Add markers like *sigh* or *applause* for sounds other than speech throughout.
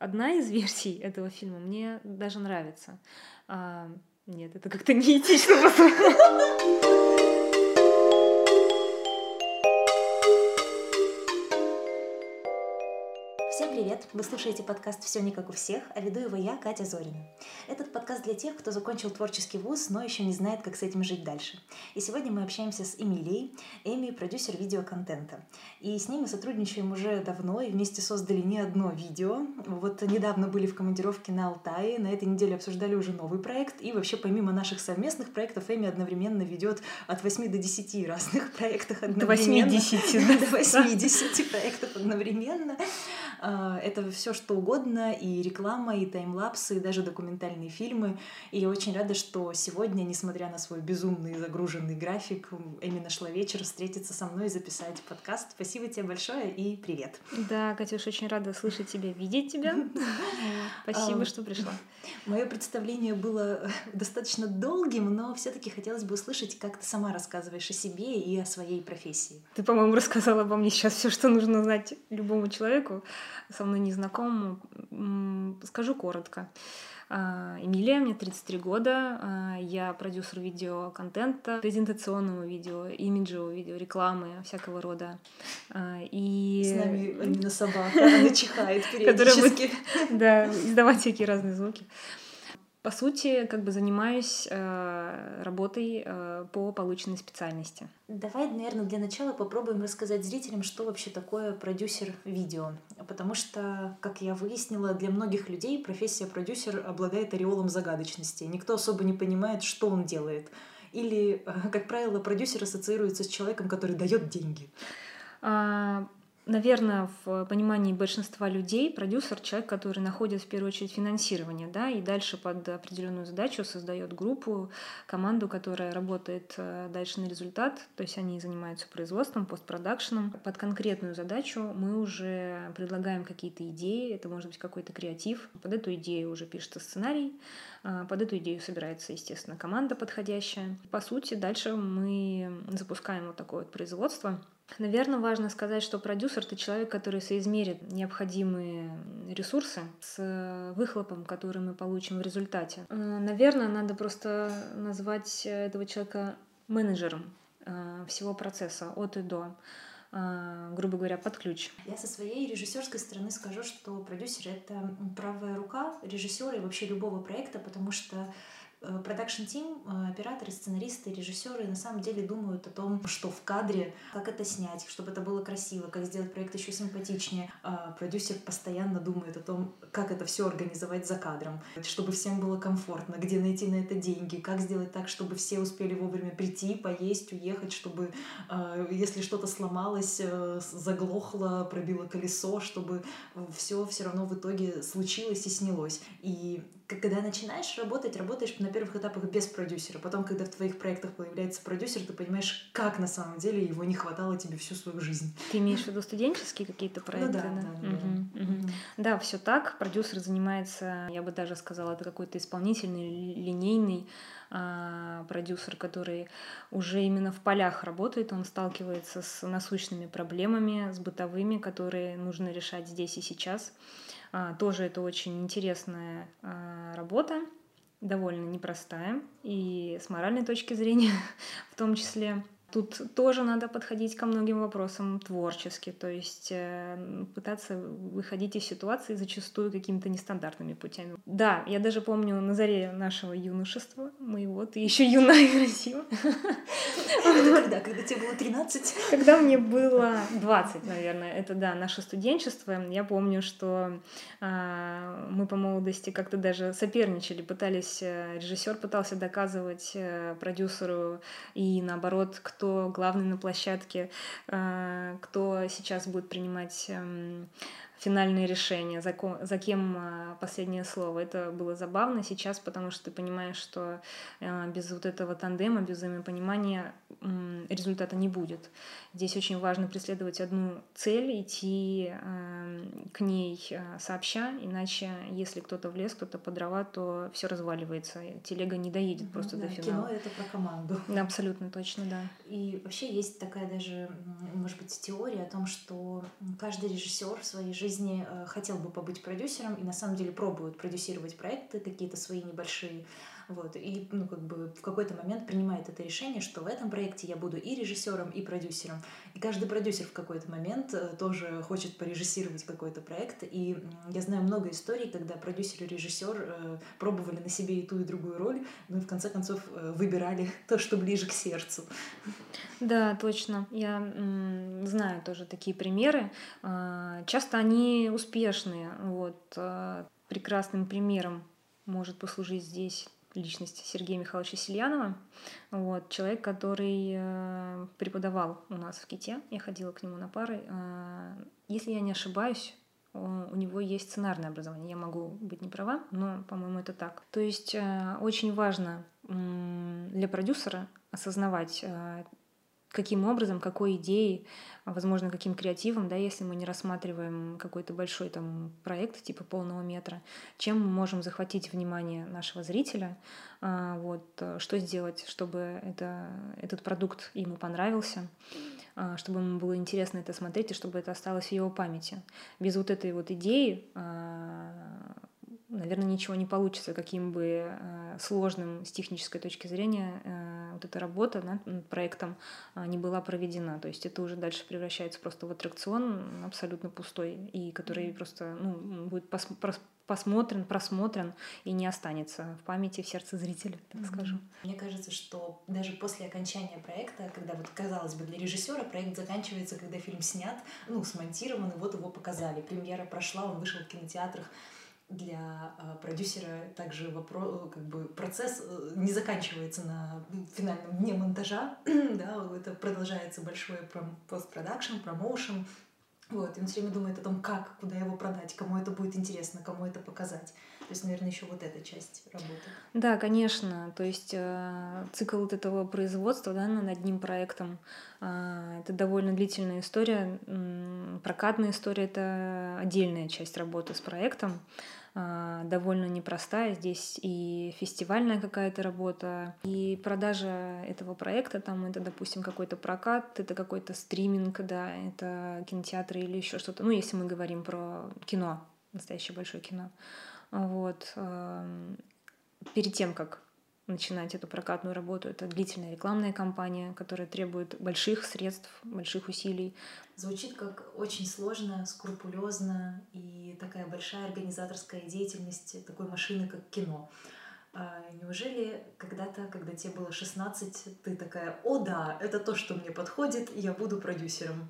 одна из версий *laughs* этого фильма мне даже нравится. А, нет, это как-то неэтично. *laughs* привет! Вы слушаете подкаст «Все не как у всех», а веду его я, Катя Зорина. Этот подкаст для тех, кто закончил творческий вуз, но еще не знает, как с этим жить дальше. И сегодня мы общаемся с Эмилией. Эми – продюсер видеоконтента. И с ней мы сотрудничаем уже давно и вместе создали не одно видео. Вот недавно были в командировке на Алтае, на этой неделе обсуждали уже новый проект. И вообще, помимо наших совместных проектов, Эми одновременно ведет от 8 до 10 разных проектов одновременно. *laughs* До 80. До 80 проектов одновременно. А, это все что угодно, и реклама, и таймлапсы, и даже документальные фильмы. И я очень рада, что сегодня, несмотря на свой безумный загруженный график, Эми нашла вечер встретиться со мной и записать подкаст. Спасибо тебе большое и привет. Да, Катюш, очень рада слышать тебя, видеть тебя. *laughs* Спасибо, что пришла. Мое представление было *laughs* достаточно долгим, но все-таки хотелось бы услышать, как ты сама рассказываешь о себе и о своей профессии. Ты, по-моему, *laughs* рассказала обо мне сейчас все, что нужно знать любому человеку со мной незнакомому. Скажу коротко. А, Эмилия, мне 33 года, а, я продюсер видеоконтента, презентационного видео, имиджевого видео, рекламы всякого рода. А, и... С нами Нина собака, *laughs* она чихает периодически. *laughs* Да, издавать всякие разные звуки. По сути, как бы занимаюсь э, работой э, по полученной специальности. Давай, наверное, для начала попробуем рассказать зрителям, что вообще такое продюсер видео. Потому что, как я выяснила, для многих людей профессия продюсер обладает ореолом загадочности. Никто особо не понимает, что он делает. Или, э, как правило, продюсер ассоциируется с человеком, который дает деньги. А, наверное, в понимании большинства людей продюсер человек, который находит в первую очередь финансирование, да, и дальше под определенную задачу создает группу, команду, которая работает э, дальше на результат, то есть они занимаются производством, постпродакшеном. Под конкретную задачу мы уже предлагаем какие-то идеи, это может быть какой-то креатив. Под эту идею уже пишется сценарий, а, под эту идею собирается, естественно, команда подходящая. По сути, дальше мы запускаем вот такое вот производство, Наверное, важно сказать, что продюсер — это человек, который соизмерит необходимые ресурсы с выхлопом, который мы получим в результате. Э, наверное, надо просто назвать этого человека менеджером э, всего процесса от и до э, грубо говоря, под ключ. Я со своей режиссерской стороны скажу, что продюсер — это правая рука режиссера и вообще любого проекта, потому что Э, продакшн тим, э, операторы, сценаристы, режиссеры на самом деле думают о том, что в кадре, как это снять, чтобы это было красиво, как сделать проект еще симпатичнее. А продюсер постоянно думает о том, как это все организовать за кадром, чтобы всем было комфортно, где найти на это деньги, как сделать так, чтобы все успели вовремя прийти, поесть, уехать, чтобы э, если что-то сломалось, заглохло, пробило колесо, чтобы все все равно в итоге случилось и снялось. И когда начинаешь работать, работаешь на первых этапах без продюсера. Потом, когда в твоих проектах появляется продюсер, ты понимаешь, как на самом деле его не хватало тебе всю свою жизнь. Ты имеешь в виду студенческие какие-то проекты? Ну, да, да, да. Угу, угу. да все так. Продюсер занимается, я бы даже сказала, это какой-то исполнительный, линейный а, продюсер, который уже именно в полях работает, он сталкивается с насущными проблемами, с бытовыми, которые нужно решать здесь и сейчас. А, тоже это очень интересная а, работа, довольно непростая, и с моральной точки зрения *laughs* в том числе. Тут тоже надо подходить ко многим вопросам творчески, то есть э, пытаться выходить из ситуации зачастую какими-то нестандартными путями. Да, я даже помню на заре нашего юношества, моего, ты еще юная *laughs* и красива. когда? Когда тебе было 13? Когда мне было 20, наверное. Это, да, наше студенчество. Я помню, что э, мы по молодости как-то даже соперничали, пытались, э, режиссер пытался доказывать э, продюсеру и наоборот, кто кто главный на площадке, э, кто сейчас будет принимать эм, финальные решения, за, ко, за кем э, последнее слово. Это было забавно сейчас, потому что ты понимаешь, что э, без вот этого тандема, без взаимопонимания результата не будет. Здесь очень важно преследовать одну цель, идти э, к ней э, сообща, иначе если кто-то в лес, кто-то по дрова, то все разваливается, телега не доедет mm просто да, до финала. Кино это про команду. Да, абсолютно точно, да. И вообще есть такая даже, может быть, теория о том, что каждый режиссер в своей жизни жизни э, хотел бы побыть продюсером и на самом деле пробует продюсировать проекты какие-то свои небольшие. Вот, и ну, как бы в какой-то момент принимает это решение, что в этом проекте я буду и режиссером, и продюсером. И каждый продюсер в какой-то момент э, тоже хочет порежиссировать какой-то проект. И я знаю много историй, когда продюсер и режиссер э, пробовали на себе и ту, и другую роль, но и в конце концов выбирали *laughs* то, что ближе к сердцу. Да, точно. Я знаю тоже такие примеры. А, часто они успешные. Вот. А, прекрасным примером может послужить здесь личность Сергея Михайловича Сильянова. Вот, человек, который э, преподавал у нас в КИТе. Я ходила к нему на пары. Э, если я не ошибаюсь, у него есть сценарное образование. Я могу быть не права, но, по-моему, это так. То есть э, очень важно для продюсера осознавать каким образом, какой идеей, возможно, каким креативом, да, если мы не рассматриваем какой-то большой там проект типа полного метра, чем мы можем захватить внимание нашего зрителя, а, вот, что сделать, чтобы это, этот продукт ему понравился, а, чтобы ему было интересно это смотреть и чтобы это осталось в его памяти. Без вот этой вот идеи а, наверное, ничего не получится, каким бы э, сложным с технической точки зрения э, вот эта работа над проектом э, не была проведена. То есть это уже дальше превращается просто в аттракцион абсолютно пустой, и который просто ну, будет пос посмотрен, просмотрен и не останется в памяти, в сердце зрителя, так mm-hmm. скажем. Мне кажется, что даже после окончания проекта, когда вот, казалось бы, для режиссера проект заканчивается, когда фильм снят, ну, смонтирован, и вот его показали. Премьера прошла, он вышел в кинотеатрах для э, продюсера также вопрос, как бы процесс э, не заканчивается на финальном дне монтажа, *clears throat* да, это продолжается большой постпродакшн, промоушен, вот, и он все время думает о том, как, куда его продать, кому это будет интересно, кому это показать. То есть, наверное, еще вот эта часть работы. Да, конечно. То есть э, цикл вот этого производства да, над одним проектом э, это довольно длительная история. Прокатная история это отдельная часть работы с проектом. Довольно непростая. Здесь и фестивальная какая-то работа, и продажа этого проекта, там это, допустим, какой-то прокат, это какой-то стриминг, да, это кинотеатры или еще что-то. Ну, если мы говорим про кино, настоящее большое кино. Вот. Перед тем, как начинать эту прокатную работу. Это длительная рекламная кампания, которая требует больших средств, больших усилий. Звучит как очень сложно, скрупулезно и такая большая организаторская деятельность такой машины, как кино. А неужели когда-то, когда тебе было 16, ты такая, о да, это то, что мне подходит, я буду продюсером?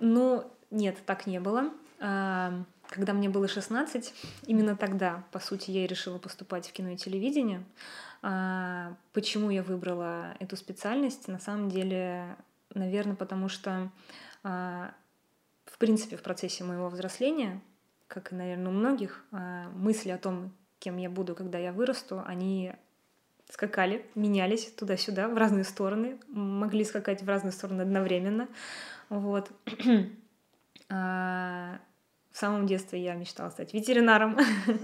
Ну, нет, так не было. А, когда мне было 16, именно тогда, по сути, я и решила поступать в кино и телевидение. А, почему я выбрала эту специальность? На самом деле, наверное, потому что, а, в принципе, в процессе моего взросления, как и, наверное, у многих, а, мысли о том, кем я буду, когда я вырасту, они скакали, менялись туда-сюда, в разные стороны, могли скакать в разные стороны одновременно. Вот. *clears throat* В самом детстве я мечтала стать ветеринаром.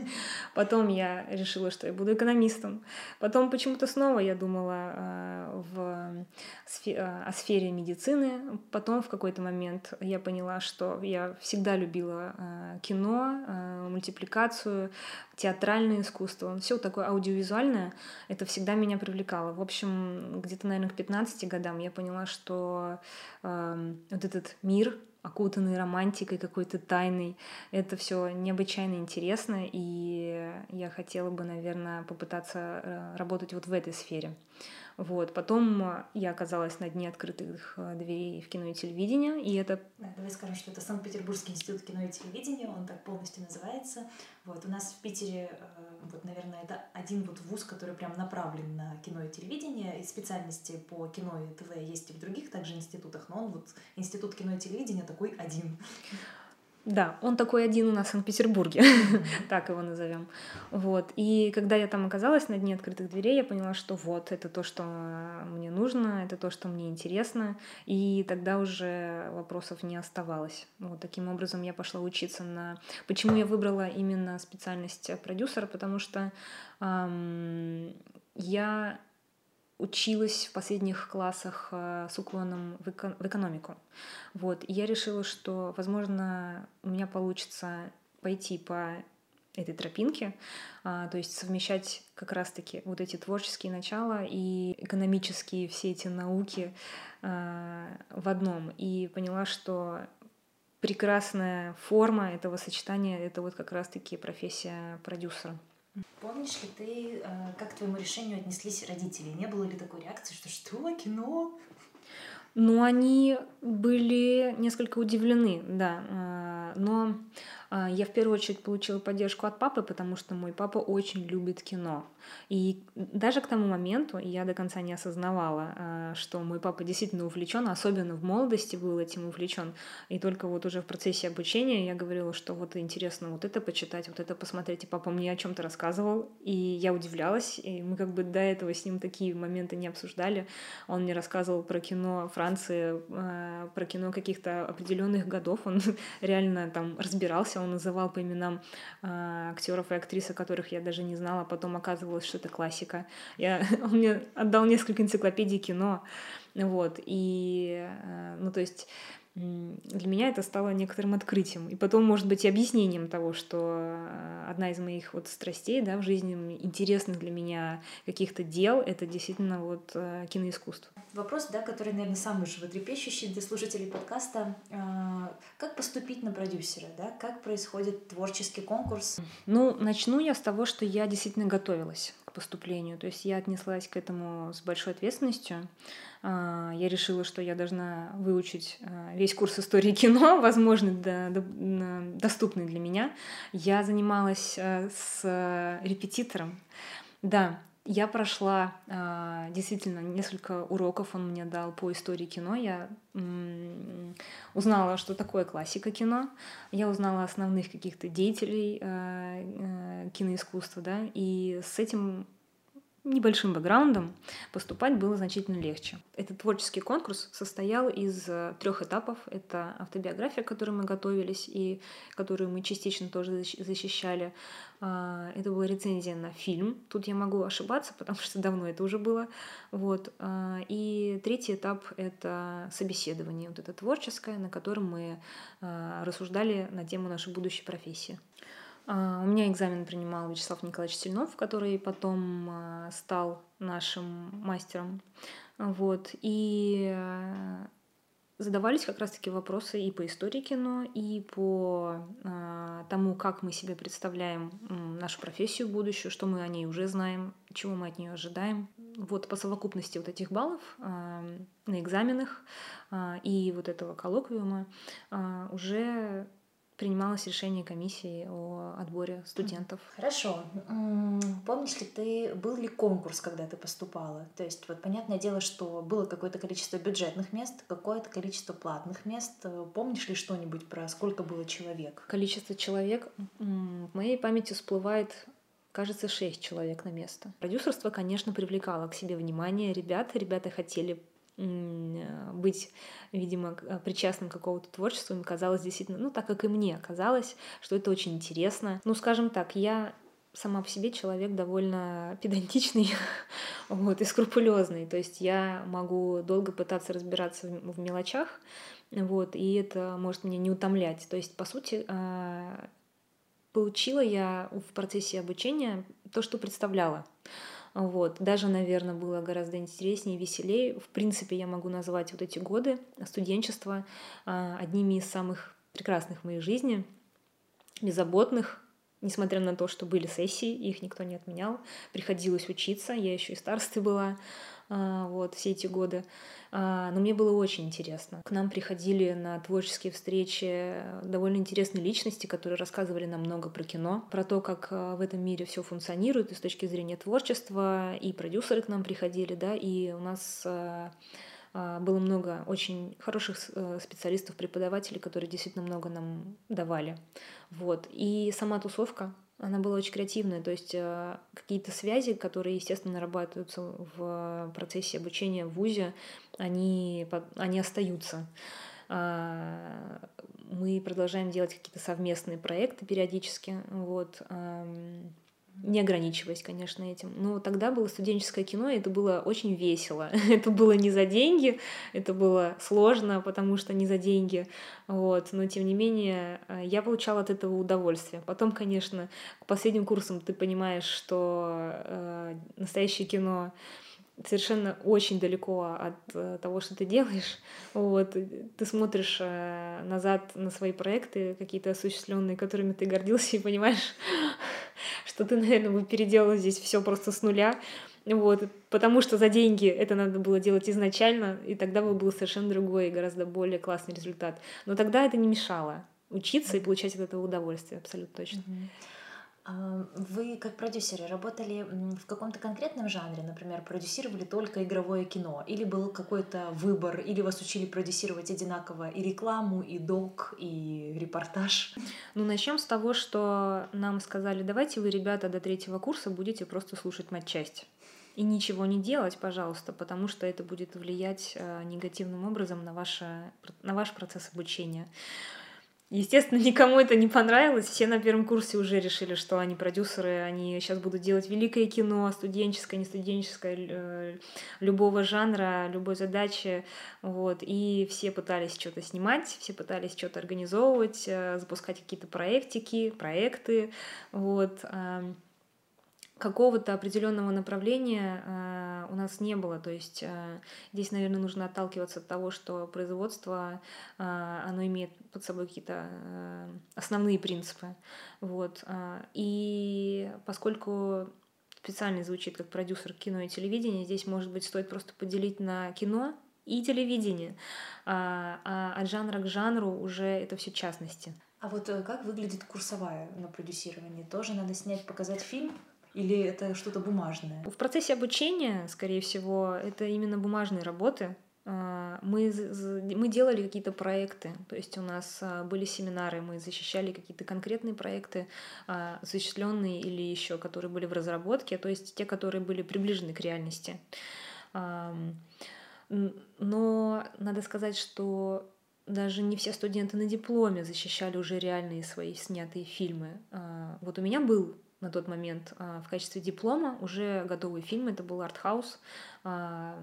*laughs* Потом я решила, что я буду экономистом. Потом почему-то снова я думала э, в сфе- э, о сфере медицины. Потом в какой-то момент я поняла, что я всегда любила э, кино, мультипликацию, театральное искусство. Все такое аудиовизуальное, это всегда меня привлекало. В общем, где-то, наверное, к 15 годам я поняла, что вот этот мир окутанный романтикой какой-то тайной. Это все необычайно интересно, и я хотела бы, наверное, попытаться э, работать вот в этой сфере. Вот. Потом э, я оказалась на дне открытых э, дверей в кино и телевидение, и это... Да, давай скажем, что это Санкт-Петербургский институт кино и телевидения, он так полностью называется. Вот. У нас в Питере, э, вот, наверное, это один вот вуз, который прям направлен на кино и телевидение, и специальности по кино и ТВ есть и в других также институтах, но он вот, институт кино и телевидения такой один. Да, он такой один у нас в Санкт-Петербурге, *laughs* так его назовем. Вот. И когда я там оказалась на дне открытых дверей, я поняла, что вот, это то, что мне нужно, это то, что мне интересно. И тогда уже вопросов не оставалось. Вот таким образом я пошла учиться на... Почему я выбрала именно специальность продюсера? Потому что эм, я училась в последних классах э, с уклоном в, эко- в экономику. Вот. И я решила, что, возможно, у меня получится пойти по этой тропинке, а, то есть совмещать как раз-таки вот эти творческие начала и экономические все эти науки а, в одном. И поняла, что прекрасная форма этого сочетания — это вот как раз-таки профессия продюсера. Помнишь ли ты, э, как к твоему решению отнеслись родители? Не было ли такой реакции, что что, кино? Ну, они были несколько удивлены, да. А, но я в первую очередь получила поддержку от папы, потому что мой папа очень любит кино. И даже к тому моменту я до конца не осознавала, а, что мой папа действительно увлечен, особенно в молодости был этим увлечен. И только вот уже в процессе обучения я говорила, что вот интересно вот это почитать, вот это посмотреть. И папа мне о чем-то рассказывал, и я удивлялась. И мы как бы до этого с ним такие моменты не обсуждали. Он мне рассказывал про кино Франции, а, про кино каких-то определенных годов. Он *laughs* реально там разбирался, он называл по именам э, актеров и актрис, о которых я даже не знала, потом оказывалось, что это классика. Я, *laughs* он мне отдал несколько энциклопедий кино, вот, и, э, ну, то есть для меня это стало некоторым открытием. И потом, может быть, и объяснением того, что э, одна из моих вот страстей да, в жизни, интересных для меня каких-то дел, это действительно вот э, киноискусство. Вопрос, да, который, наверное, самый животрепещущий для слушателей подкаста. А, как поступить на продюсера, да? Как происходит творческий конкурс? Ну, начну я с того, что я действительно готовилась поступлению. То есть я отнеслась к этому с большой ответственностью. А, я решила, что я должна выучить а, весь курс истории кино, *laughs* возможно, доступный для меня. Я занималась а, с репетитором. Да, я прошла действительно несколько уроков, он мне дал по истории кино. Я узнала, что такое классика кино. Я узнала основных каких-то деятелей киноискусства, да, и с этим небольшим бэкграундом поступать было значительно легче. Этот творческий конкурс состоял из э, трех этапов. Это автобиография, к которой мы готовились и которую мы частично тоже защищали. А, это была рецензия на фильм. Тут я могу ошибаться, *laughs* потому что давно это уже было. Вот. А, и третий этап — это собеседование, вот это творческое, на котором мы а, рассуждали на тему нашей будущей профессии. А, у меня экзамен принимал Вячеслав Николаевич Сильнов, который потом а, стал нашим мастером. Вот. И а, задавались как раз-таки вопросы и по истории кино, и по тому, как мы себе представляем нашу профессию будущую, что мы о ней уже знаем, чего мы от нее ожидаем. Вот по совокупности вот этих баллов на экзаменах и вот этого коллоквиума уже принималось решение комиссии о отборе студентов. Хорошо. Помнишь ли ты, был ли конкурс, когда ты поступала? То есть, вот понятное дело, что было какое-то количество бюджетных мест, какое-то количество платных мест. Помнишь ли что-нибудь про сколько было человек? Количество человек в моей памяти всплывает кажется, шесть человек на место. Продюсерство, конечно, привлекало к себе внимание ребят. Ребята хотели быть, видимо, причастным к какому-то творчеству, им казалось действительно, ну, так как и мне казалось, что это очень интересно. Ну, скажем так, я сама по себе человек довольно педантичный *laughs* вот, и скрупулезный. То есть я могу долго пытаться разбираться в, в мелочах, вот, и это может меня не утомлять. То есть, по сути, а, получила я в процессе обучения то, что представляла. Вот. Даже, наверное, было гораздо интереснее и веселее. В принципе, я могу назвать вот эти годы студенчества а, одними из самых прекрасных в моей жизни, беззаботных, несмотря на то, что были сессии, их никто не отменял. Приходилось учиться, я еще и старостой была. А, вот, все эти годы. А, но мне было очень интересно. К нам приходили на творческие встречи довольно интересные личности, которые рассказывали нам много про кино, про то, как а, в этом мире все функционирует и с точки зрения творчества, и продюсеры к нам приходили, да, и у нас было много очень хороших э, специалистов, преподавателей, которые действительно много нам давали. Вот. И сама тусовка, она была очень креативная, то есть э, какие-то связи, которые, естественно, нарабатываются в процессе обучения в ВУЗе, они, они остаются. А, мы продолжаем делать какие-то совместные проекты периодически. Вот. Не ограничиваясь, конечно, этим. Но тогда было студенческое кино, и это было очень весело. *laughs* это было не за деньги, это было сложно, потому что не за деньги. Вот. Но, тем не менее, э, я получала от этого удовольствие. Потом, конечно, к последним курсам ты понимаешь, что э, настоящее кино совершенно очень далеко от э, того, что ты делаешь. Вот. Ты смотришь э, назад на свои проекты, какие-то осуществленные, которыми ты гордился, и понимаешь, что ты, *laughs* наверное, бы переделал здесь все просто с нуля. Вот, потому что за деньги это надо было делать изначально, и тогда бы был совершенно другой и гораздо более классный результат. Но тогда это не мешало учиться и получать от этого удовольствие, абсолютно точно. Mm-hmm. Вы, как продюсеры, работали в каком-то конкретном жанре, например, продюсировали только игровое кино, или был какой-то выбор, или вас учили продюсировать одинаково и рекламу, и док, и репортаж? Ну, начнем с того, что нам сказали, давайте вы, ребята, до третьего курса будете просто слушать матчасть. И ничего не делать, пожалуйста, потому что это будет влиять э, негативным образом на, ваше, на ваш процесс обучения. Естественно, никому это не понравилось. Все на первом курсе уже решили, что они продюсеры, они сейчас будут делать великое кино, студенческое, не студенческое, э, любого жанра, любой задачи. Вот. И все пытались что-то снимать, все пытались что-то организовывать, э, запускать какие-то проектики, проекты. Вот какого-то определенного направления э, у нас не было. То есть э, здесь, наверное, нужно отталкиваться от того, что производство, э, оно имеет под собой какие-то э, основные принципы. Вот. Э, и поскольку специально звучит как продюсер кино и телевидения, здесь, может быть, стоит просто поделить на кино и телевидение, а, а от жанра к жанру уже это все частности. А вот э, как выглядит курсовая на продюсирование? Тоже надо снять, показать фильм? Или это что-то бумажное? В процессе обучения, скорее всего, это именно бумажные работы. А, мы, мы делали какие-то проекты, то есть у нас а, были семинары, мы защищали какие-то конкретные проекты, а, осуществленные или еще, которые были в разработке, то есть те, которые были приближены к реальности. Но надо сказать, что даже не все студенты на дипломе защищали уже реальные свои снятые фильмы. Вот у меня был на тот момент а, в качестве диплома уже готовый фильм. Это был артхаус, а,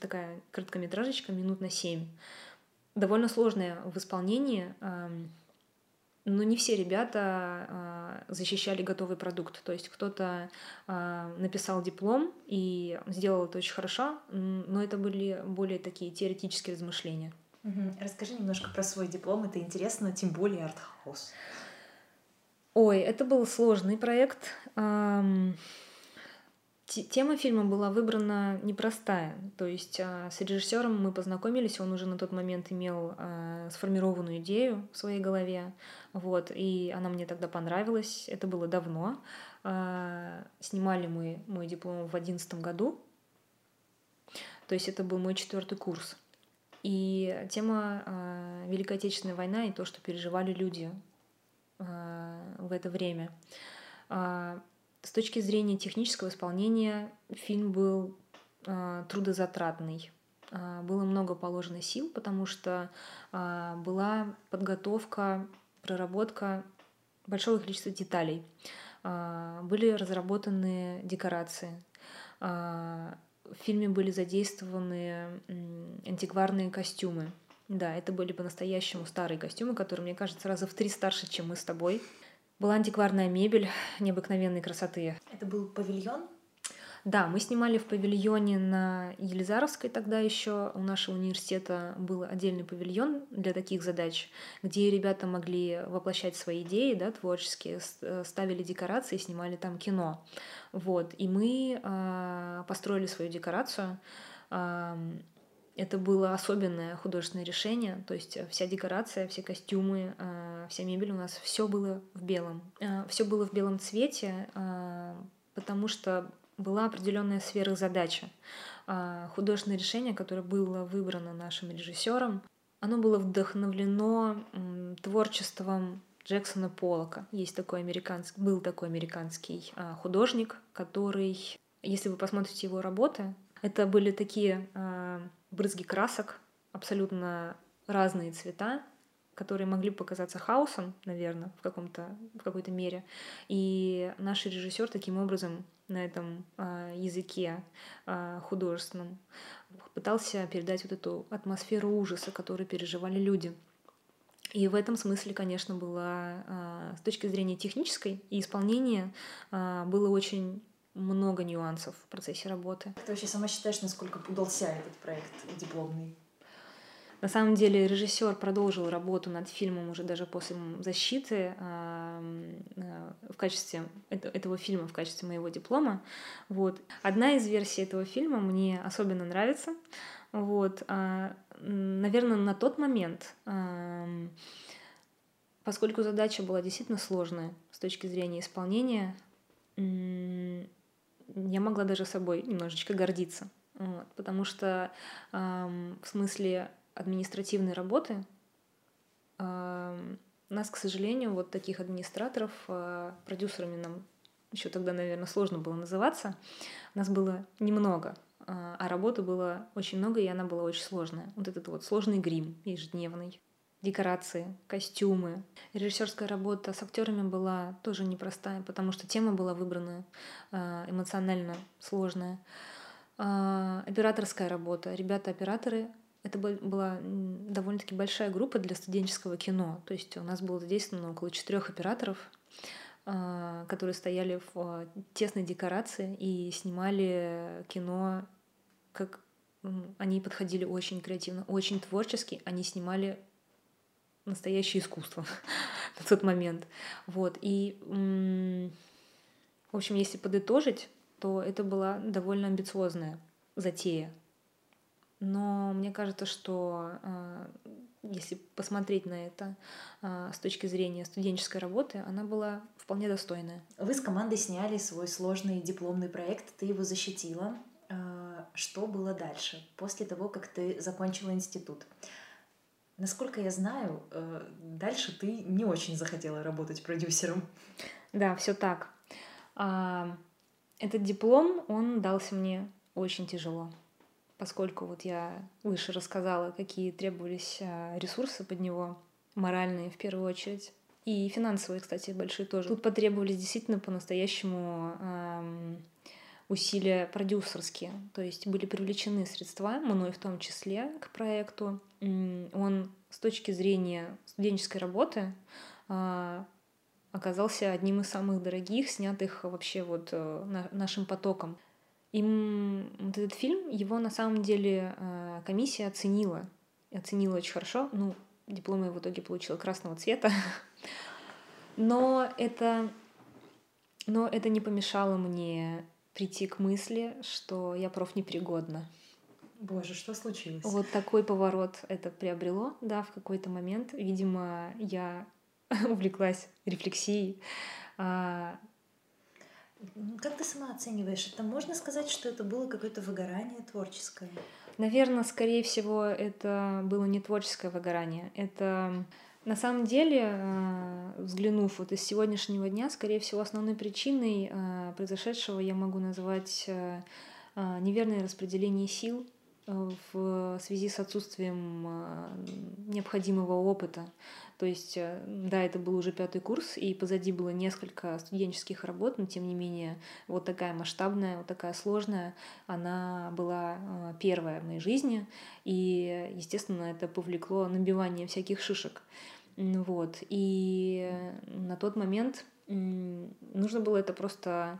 такая короткометражечка минут на семь. Довольно сложная в исполнении, но не все ребята а, защищали готовый продукт. То есть кто-то написал диплом и сделал это очень хорошо, но это были более такие теоретические размышления. Расскажи немножко про свой диплом, это интересно, тем более артхаус. Ой, это был сложный проект. Тема фильма была выбрана непростая. То есть а, с режиссером мы познакомились, он уже на тот момент имел а, сформированную идею в своей голове. Вот, и она мне тогда понравилась. Это было давно. А, снимали мы мой диплом в одиннадцатом году. То есть это был мой четвертый курс. И тема Великой Отечественной войны и то, что переживали люди в это время. А, с точки зрения технического исполнения фильм был а, трудозатратный. Было много положено сил, потому что была подготовка, проработка большого количества деталей. Были разработаны декорации. В фильме были задействованы антикварные костюмы. Да, это были по-настоящему старые костюмы, которые, мне кажется, раза в три старше, чем мы с тобой. Была антикварная мебель необыкновенной красоты. Это был павильон? Да, мы снимали в павильоне на Елизаровской тогда еще. У нашего университета был отдельный павильон для таких задач, где ребята могли воплощать свои идеи да, творческие, э, ставили декорации, снимали там кино. Вот. И мы э, построили свою декорацию. Э, это было особенное художественное решение, то есть э, вся декорация, все костюмы, э, вся мебель у нас, все было в белом. Э, все было в белом цвете, потому что была определенная сверхзадача. Художественное решение, которое было выбрано нашим режиссером, оно было вдохновлено творчеством Джексона Поллока. Есть такой американский, был такой американский художник, который, если вы посмотрите его работы, это были такие брызги красок, абсолютно разные цвета, которые могли показаться хаосом, наверное, в, каком-то, в какой-то мере. И наш режиссер таким образом на этом э, языке э, художественном пытался передать вот эту атмосферу ужаса, которую переживали люди. И в этом смысле, конечно, было э, с точки зрения технической и исполнения э, было очень много нюансов в процессе работы. Ты вообще сама считаешь, насколько удался этот проект дипломный? На самом деле режиссер продолжил работу над фильмом уже даже после защиты в качестве этого фильма в качестве моего диплома. Вот. Одна из версий этого фильма мне особенно нравится. Вот. А, наверное, на тот момент, поскольку задача была действительно сложная с точки зрения исполнения, я могла даже собой немножечко гордиться. Вот, потому что в смысле административной работы у нас, к сожалению, вот таких администраторов, а, продюсерами нам еще тогда, наверное, сложно было называться, нас было немного, а, а работы было очень много, и она была очень сложная. Вот этот вот сложный грим ежедневный декорации, костюмы. Режиссерская работа с актерами была тоже непростая, потому что тема была выбрана а, эмоционально сложная. Операторская работа. Ребята-операторы это была довольно-таки большая группа для студенческого кино. То есть у нас было задействовано около четырех операторов, а, которые стояли в а, тесной декорации и снимали кино, как они подходили очень креативно, очень творчески. Они снимали настоящее искусство *laughs* на тот момент. Вот. И, в общем, если подытожить, то это была довольно амбициозная затея но мне кажется, что а, если посмотреть на это а, с точки зрения студенческой работы, она была вполне достойная. Вы с командой сняли свой сложный дипломный проект, ты его защитила. А, что было дальше, после того, как ты закончила институт? Насколько я знаю, э, дальше ты не очень захотела работать продюсером. Да, все так. Этот диплом, он дался мне очень тяжело поскольку вот я выше рассказала, какие требовались а, ресурсы под него, моральные в первую очередь, и финансовые, кстати, большие тоже. Тут потребовались действительно по-настоящему усилия продюсерские, то есть были привлечены средства, мной в том числе, к проекту. Он с точки зрения студенческой работы э, оказался одним из самых дорогих, снятых вообще вот э, на, нашим потоком. И вот этот фильм, его на самом деле э, комиссия оценила. Оценила очень хорошо. Ну, диплом я в итоге получила красного цвета. *laughs* Но это, но это не помешало мне прийти к мысли, что я профнепригодна. Боже, что случилось? Вот такой поворот это приобрело, да, в какой-то момент. Видимо, я *laughs* увлеклась рефлексией, а, как ты сама оцениваешь? Это можно сказать, что это было какое-то выгорание творческое? Наверное, скорее всего, это было не творческое выгорание. Это на самом деле, э, взглянув вот из сегодняшнего дня, скорее всего, основной причиной э, произошедшего я могу назвать э, неверное распределение сил в связи с отсутствием необходимого опыта. То есть, э, да, это был уже пятый курс, и позади было несколько студенческих работ, но тем не менее, вот такая масштабная, вот такая сложная, она была э, первая в моей жизни, и, естественно, это повлекло набивание всяких шишек. Вот. И на тот момент нужно было это просто а,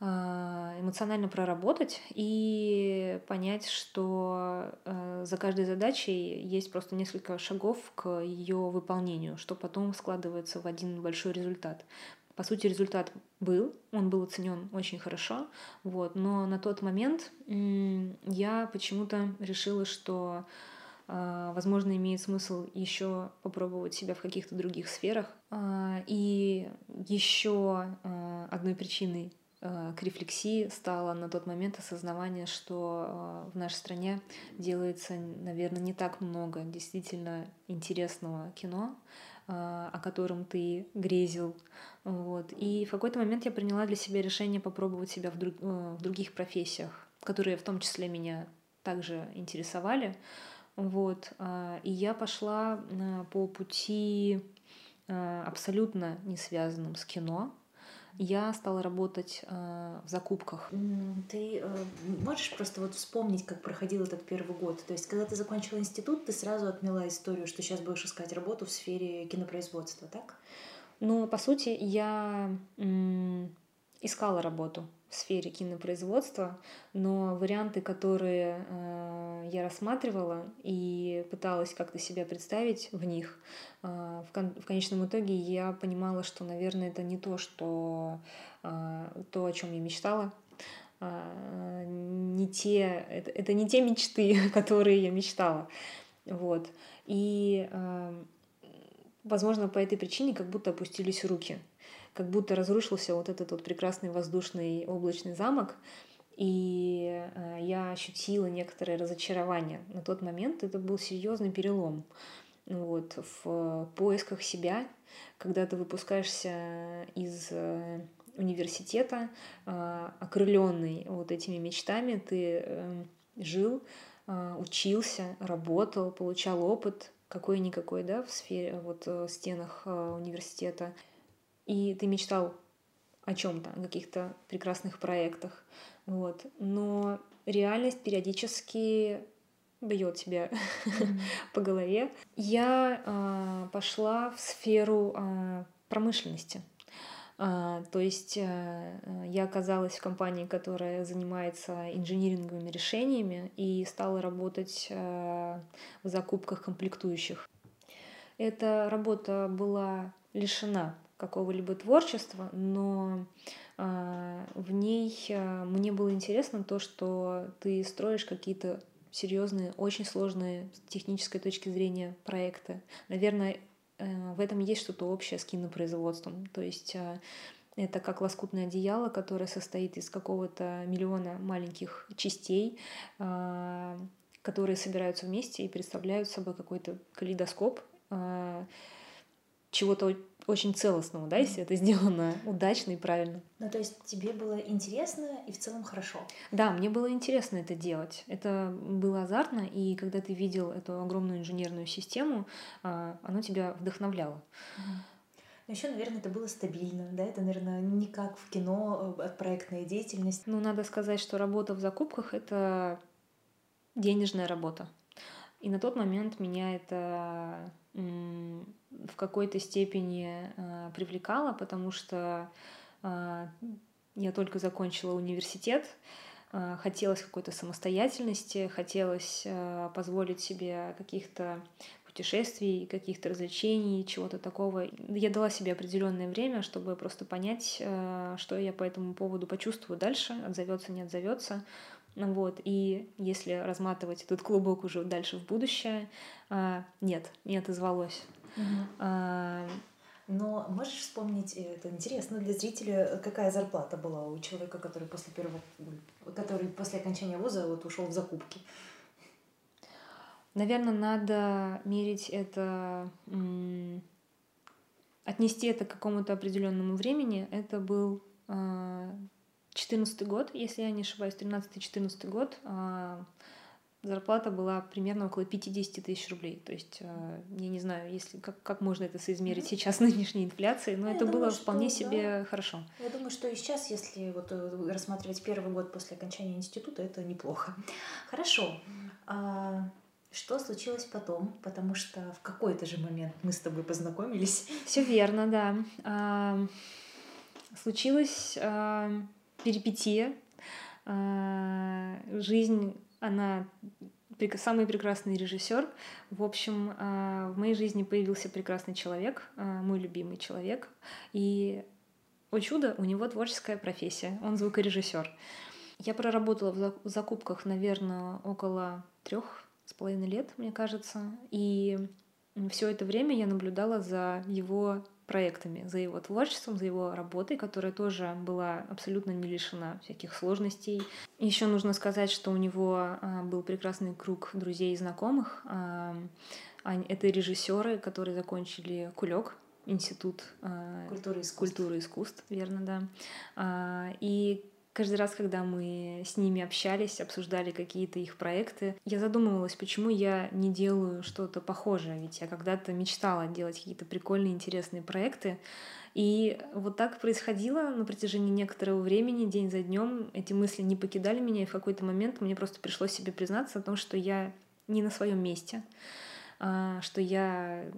эмоционально проработать и понять, что э, за каждой задачей есть просто несколько шагов к ее выполнению, что потом складывается в один большой результат. По сути, результат был, он был оценен очень хорошо, вот, но на тот момент я почему-то решила, что а, возможно, имеет смысл еще попробовать себя в каких-то других сферах. А, и еще одной причиной к рефлексии стало на тот момент осознавание, что э, в нашей стране делается, наверное, не так много действительно интересного кино, э, о котором ты грезил. Вот. И в какой-то момент я приняла для себя решение попробовать себя в, друг, в других профессиях, которые в том числе меня также интересовали. Вот. И я пошла по пути абсолютно не связанным с кино. Я стала работать а, в закупках. Ты э, можешь просто вот вспомнить, как проходил этот первый год? То есть, когда ты закончила институт, ты сразу отмела историю, что сейчас будешь искать работу в сфере кинопроизводства, так? Но, по сути, я искала работу в сфере кинопроизводства, но варианты, которые э, я рассматривала и пыталась как-то себя представить в них, э, в, кон- в конечном итоге я понимала, что, наверное, это не то, что э, то, о чем я мечтала, а, не те, это, это не те мечты, *laughs* которые я мечтала. Вот. И, э, возможно, по этой причине как будто опустились руки как будто разрушился вот этот вот прекрасный воздушный облачный замок, и э, я ощутила некоторое разочарование. На тот момент это был серьезный перелом. Вот, в поисках себя, когда ты выпускаешься из э, университета, э, окрыленный вот этими мечтами, ты жил, учился, работал, получал опыт какой-никакой, да, в сфере, вот в стенах университета и ты мечтал о чем-то, о каких-то прекрасных проектах. Вот. Но реальность периодически бьет тебя mm-hmm. *laughs* по голове. Я э, пошла в сферу э, промышленности. Uh, то есть uh, я оказалась в компании, которая занимается инжиниринговыми решениями и стала работать uh, в закупках комплектующих. Эта работа была лишена какого-либо творчества, но э, в ней э, мне было интересно то, что ты строишь какие-то серьезные, очень сложные с технической точки зрения проекты. Наверное, э, в этом есть что-то общее с кинопроизводством. То есть э, это как лоскутное одеяло, которое состоит из какого-то миллиона маленьких частей, э, которые собираются вместе и представляют собой какой-то калейдоскоп э, чего-то очень целостного, да, если это сделано *laughs* удачно и правильно. Ну, то есть тебе было интересно и в целом хорошо? Да, мне было интересно это делать. Это было азартно, и когда ты видел эту огромную инженерную систему, а, оно тебя вдохновляло. Но еще, наверное, это было стабильно, да, это, наверное, не как в кино, э, проектная деятельность. Ну, надо сказать, что работа в закупках — это денежная работа. И на тот момент меня это в какой-то степени э, привлекало, потому что э, я только закончила университет, э, хотелось какой-то самостоятельности, хотелось позволить себе каких-то путешествий, каких-то развлечений, чего-то такого. Я дала себе определенное время, чтобы просто понять, что я по этому поводу почувствую дальше, отзовется, не отзовется. Вот. И если разматывать этот клубок уже дальше в будущее, а, нет, не отозвалось. Угу. А, но можешь вспомнить, это интересно для зрителя, какая зарплата была у человека, который после первого, который после окончания вуза вот ушел в закупки? Наверное, надо мерить это, отнести это к какому-то определенному времени. Это был а, 14 год, если я не ошибаюсь, 13-14 год, а, зарплата была примерно около 50 тысяч рублей. То есть, а, я не знаю, если, как, как можно это соизмерить сейчас *laughs* нынешней инфляцией, но я это думаю, было вполне что, себе да. хорошо. Я думаю, что и сейчас, если вот э, рассматривать первый год после окончания института, это неплохо. Хорошо. А, что случилось потом? Потому что в какой-то же момент мы с тобой познакомились. Все верно, да. А, случилось перипетия. А, жизнь, она самый прекрасный режиссер. В общем, а, в моей жизни появился прекрасный человек, а, мой любимый человек. И, о чудо, у него творческая профессия. Он звукорежиссер. Я проработала в закупках, наверное, около трех с половиной лет, мне кажется. И все это время я наблюдала за его проектами, за его творчеством, за его работой, которая тоже была абсолютно не лишена всяких сложностей. Еще нужно сказать, что у него а, был прекрасный круг друзей и знакомых. А, это режиссеры, которые закончили Кулек, институт а, культуры и искусств. культуры и искусств, верно, да. И каждый раз, когда мы с ними общались, обсуждали какие-то их проекты, я задумывалась, почему я не делаю что-то похожее, ведь я когда-то мечтала делать какие-то прикольные, интересные проекты, и вот так происходило на протяжении некоторого времени, день за днем. Эти мысли не покидали меня, и в какой-то момент мне просто пришлось себе признаться о том, что я не на своем месте. А, что я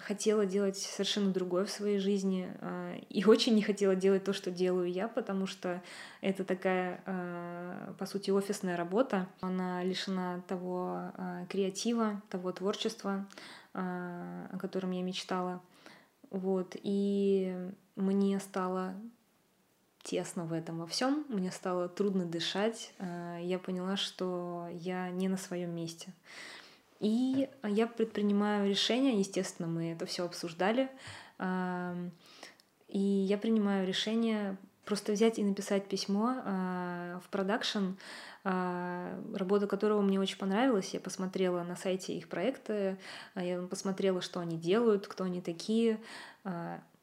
хотела делать совершенно другое в своей жизни а, и очень не хотела делать то, что делаю я, потому что это такая, а, по сути, офисная работа. Она лишена того креатива, того творчества, о котором я мечтала. Вот. И мне стало тесно в этом во всем, мне стало трудно дышать, я поняла, что я не на своем месте. И я предпринимаю решение, естественно, мы это все обсуждали, и я принимаю решение просто взять и написать письмо а, в продакшн, а, работа которого мне очень понравилась. Я посмотрела на сайте их проекты, а, я посмотрела, что они делают, кто они такие.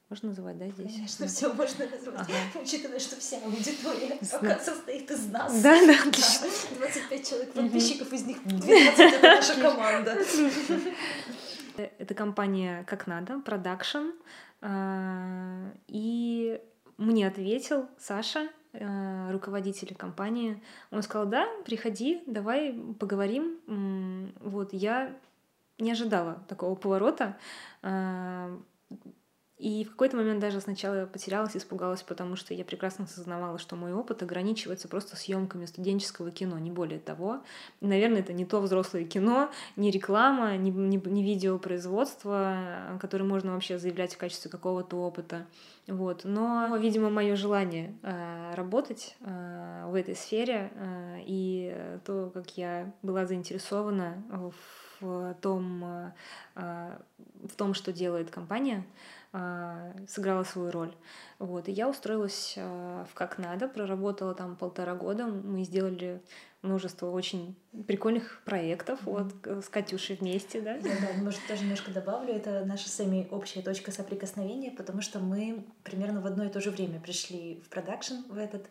Можно называть, да, здесь? Конечно, все можно назвать, ага. учитывая, что вся аудитория пока состоит из нас. Да, да, отлично. 25 человек подписчиков, из них 12 — это наша команда. *laughs* Это компания «Как надо», продакшн. А, и мне ответил Саша, а, руководитель компании. Он сказал, да, приходи, давай поговорим. Вот, я не ожидала такого поворота. И в какой-то момент даже сначала я потерялась, испугалась, потому что я прекрасно осознавала, что мой опыт ограничивается просто съемками студенческого кино, не более того. Наверное, это не то взрослое кино, не реклама, не, не, не видеопроизводство, которое можно вообще заявлять в качестве какого-то опыта. Вот. Но, видимо, мое желание э, работать э, в этой сфере э, и то, как я была заинтересована в том, э, в том, что делает компания, сыграла свою роль. Вот. И я устроилась а, в как надо, проработала там полтора года. Мы сделали множество очень прикольных проектов mm-hmm. вот с Катюшей вместе, да? Да, да, может тоже немножко добавлю, это наша с Эми общая точка соприкосновения, потому что мы примерно в одно и то же время пришли в продакшн в этот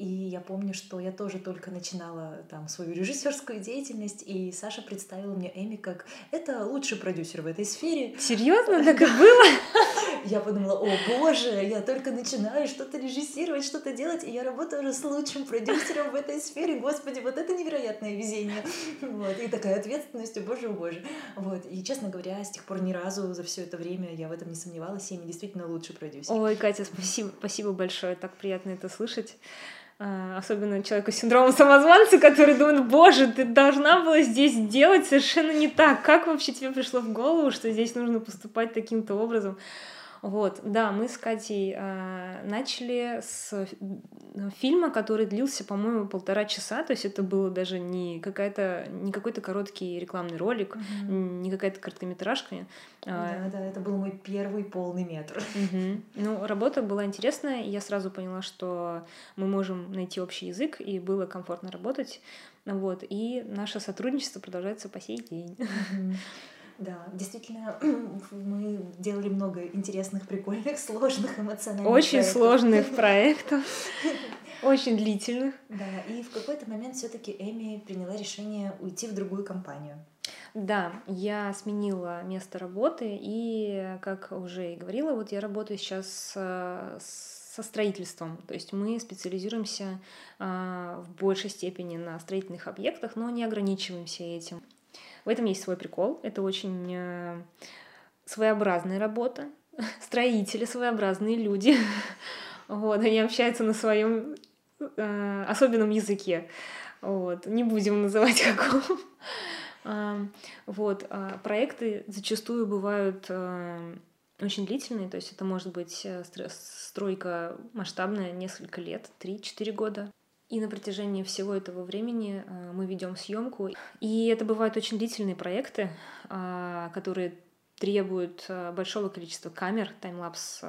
и я помню, что я тоже только начинала там свою режиссерскую деятельность, и Саша представила мне Эми как это лучший продюсер в этой сфере. Серьезно, *laughs* так и было? *laughs* Я подумала, о боже, я только начинаю что-то режиссировать, что-то делать, и я работаю уже с лучшим продюсером в этой сфере. Господи, вот это невероятное везение. Вот. И такая ответственность, о боже, о боже. Вот. И, честно говоря, с тех пор ни разу за все это время я в этом не сомневалась, Эми действительно лучший продюсер. Ой, Катя, спасибо, спасибо большое, так приятно это слышать. А, особенно человеку с синдромом самозванца, который думает, боже, ты должна была здесь делать совершенно не так. Как вообще тебе пришло в голову, что здесь нужно поступать таким-то образом? Вот, да, мы с Катей э, начали с фильма, который длился, по-моему, полтора часа, то есть это было даже не какая-то, не какой-то короткий рекламный ролик, угу. не какая-то короткометражка. Да, да, это был мой первый полный метр. Угу. *laughs* Ну, работа была интересная, и я сразу поняла, что мы можем найти общий язык, и было комфортно работать. Вот, и наше сотрудничество продолжается по сей день. Угу. *laughs* Да, действительно, *clears throat* мы делали много интересных, прикольных, *laughs* сложных, эмоциональных Очень проектов. сложных *laughs* проектов, *laughs* очень длительных. Да, и в какой-то момент все таки Эми приняла решение уйти в другую компанию. Да, я сменила место работы, и, как уже и говорила, вот я работаю сейчас со строительством. То есть мы специализируемся в большей степени на строительных объектах, но не ограничиваемся этим. В этом есть свой прикол. Это очень э, своеобразная работа. *laughs* Строители своеобразные люди. *laughs* Вот, они общаются на своем э, особенном языке. Вот, не будем называть *laughs* каком. Вот, а проекты зачастую бывают э, очень длительные, то есть это может быть стройка масштабная несколько лет, 3-4 года. И на протяжении всего этого времени э, мы ведем съемку. И это бывают очень длительные проекты, э, которые требуют э, большого количества камер, таймлапс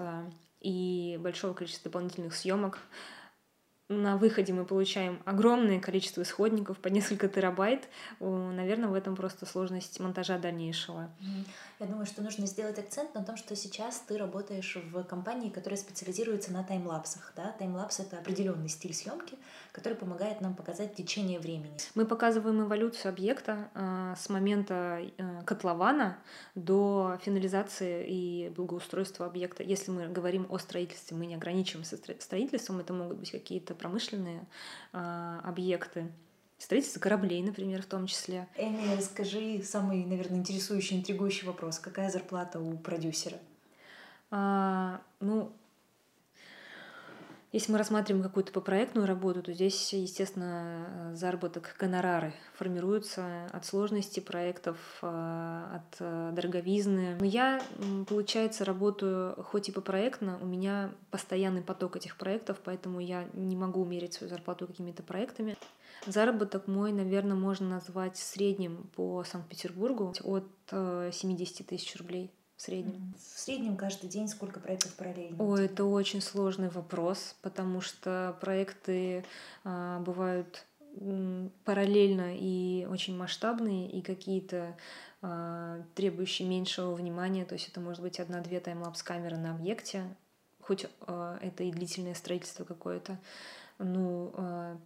и большого количества дополнительных съемок. На выходе мы получаем огромное количество исходников по несколько терабайт. Наверное, в этом просто сложность монтажа дальнейшего. Я думаю, что нужно сделать акцент на том, что сейчас ты работаешь в компании, которая специализируется на таймлапсах. Да? Таймлапс — это определенный стиль съемки, который помогает нам показать течение времени. Мы показываем эволюцию объекта э, с момента э, котлована до финализации и благоустройства объекта. Если мы говорим о строительстве, мы не ограничиваемся строительством, это могут быть какие-то промышленные э, объекты строительство кораблей, например, в том числе. Эми, скажи самый, наверное, интересующий, интригующий вопрос. Какая зарплата у продюсера? А, ну, если мы рассматриваем какую-то попроектную работу, то здесь, естественно, заработок гонорары формируются от сложности проектов, а, от а, дороговизны. Но я, получается, работаю хоть и попроектно, у меня постоянный поток этих проектов, поэтому я не могу умерить свою зарплату какими-то проектами. Заработок мой, наверное, можно назвать средним по Санкт-Петербургу от 70 э, тысяч рублей в среднем. В среднем каждый день сколько проектов параллельно? О, это очень сложный вопрос, потому что проекты а, бывают параллельно и очень масштабные, и какие-то а, требующие меньшего внимания. То есть это может быть одна-две таймлапс камеры на объекте, хоть а, это и длительное строительство какое-то ну, а,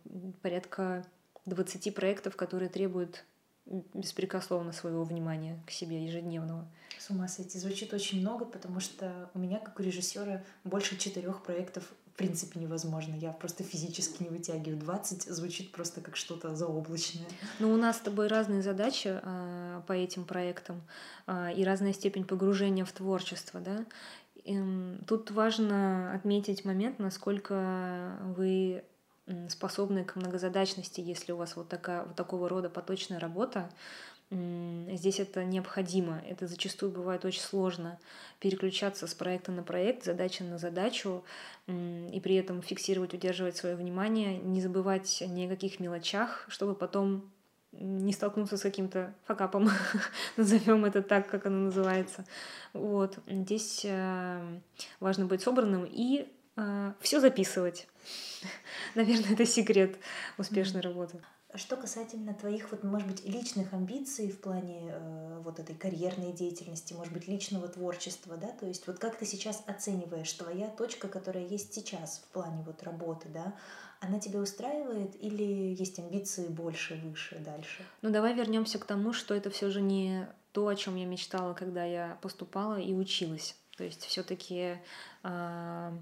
порядка 20 проектов, которые требуют беспрекословно своего внимания к себе ежедневного. С ума сойти. Звучит очень много, потому что у меня, как у режиссера, больше четырех проектов в принципе невозможно. Я просто физически не вытягиваю. 20 звучит просто как что-то заоблачное. Ну, у нас с тобой разные задачи э, по этим проектам э, и разная степень погружения в творчество, да. Тут важно отметить момент, насколько вы способны к многозадачности, если у вас вот, такая, вот такого рода поточная работа. Здесь это необходимо. Это зачастую бывает очень сложно переключаться с проекта на проект, задача на задачу, и при этом фиксировать, удерживать свое внимание, не забывать ни о каких мелочах, чтобы потом не столкнуться с каким-то факапом, *laughs* назовем это так, как оно называется. Вот. Здесь э, важно быть собранным и все записывать. *laughs* Наверное, это секрет успешной работы. Что касательно твоих, вот, может быть, личных амбиций в плане э, вот этой карьерной деятельности, может быть, личного творчества, да, то есть вот как ты сейчас оцениваешь твоя точка, которая есть сейчас в плане вот работы, да, она тебя устраивает или есть амбиции больше, выше, дальше? Ну давай вернемся к тому, что это все же не то, о чем я мечтала, когда я поступала и училась. То есть все-таки э, а,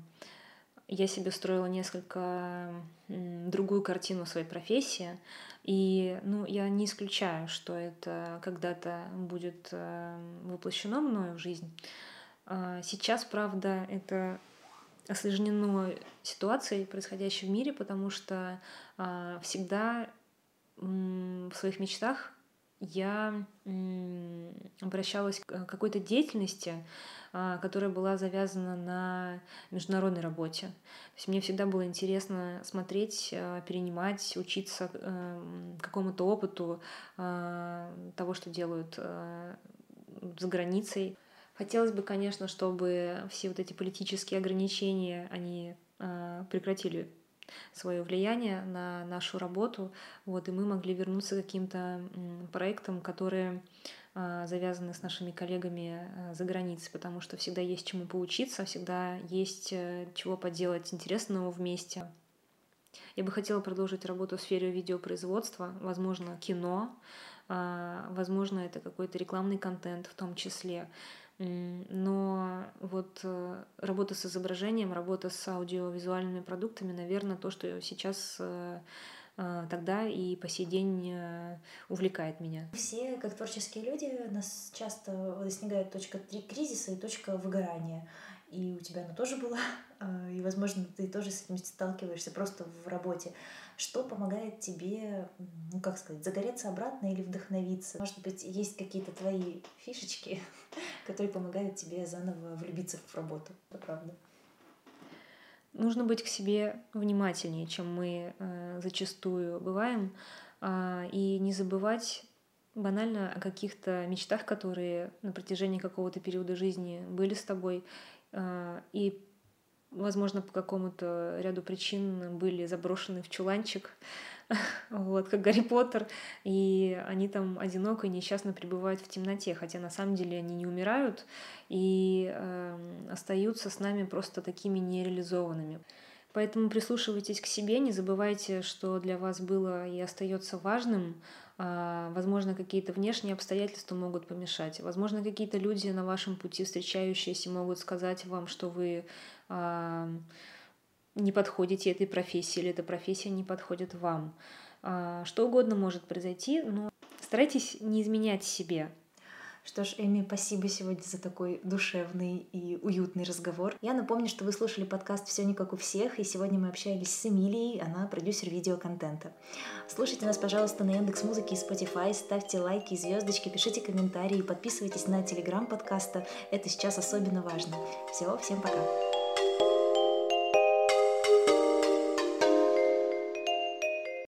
я себе строила несколько другую картину своей профессии. И ну, я не исключаю, что это когда-то будет э, воплощено мною в жизнь. А сейчас, правда, это осложнено ситуацией, происходящей в мире, потому что а, всегда в своих мечтах я обращалась к какой-то деятельности, а, которая была завязана на международной работе. То есть мне всегда было интересно смотреть, а, перенимать, учиться эм, какому-то опыту того, что делают за границей. Хотелось бы, конечно, чтобы все вот эти политические ограничения, они э, прекратили свое влияние на нашу работу, вот, и мы могли вернуться к каким-то проектам, которые э, завязаны с нашими коллегами э, за границей, потому что всегда есть чему поучиться, всегда есть э, чего поделать интересного вместе. Я бы хотела продолжить работу в сфере видеопроизводства, возможно, кино, э, возможно, это какой-то рекламный контент в том числе. Но вот э, работа с изображением, работа с аудиовизуальными продуктами, наверное, то, что сейчас э, э, тогда и по сей день увлекает меня. Все, как творческие люди, нас часто достигает точка кризиса и точка выгорания. И у тебя она тоже была, *laughs* и, возможно, ты тоже с этим сталкиваешься просто в работе. Что помогает тебе, ну как сказать, загореться обратно или вдохновиться? Может быть, есть какие-то твои фишечки, *laughs* которые помогают тебе заново влюбиться в работу, это правда? Нужно быть к себе внимательнее, чем мы э, зачастую бываем, э, и не забывать банально о каких-то мечтах, которые на протяжении какого-то периода жизни были с тобой, э, и возможно, по какому-то ряду причин были заброшены в чуланчик, *laughs* вот, как Гарри Поттер, и они там одиноко и несчастно пребывают в темноте, хотя на самом деле они не умирают и э, остаются с нами просто такими нереализованными. Поэтому прислушивайтесь к себе, не забывайте, что для вас было и остается важным. А, возможно, какие-то внешние обстоятельства могут помешать. Возможно, какие-то люди на вашем пути встречающиеся могут сказать вам, что вы не подходите этой профессии или эта профессия не подходит вам. А, что угодно может произойти, но старайтесь не изменять себе. Что ж, Эми, спасибо сегодня за такой душевный и уютный разговор. Я напомню, что вы слушали подкаст «Все не как у всех», и сегодня мы общались с Эмилией, она продюсер видеоконтента. Слушайте нас, пожалуйста, на Яндекс Музыке и Spotify, ставьте лайки и звездочки, пишите комментарии, подписывайтесь на телеграм подкаста, это сейчас особенно важно. Все, всем пока!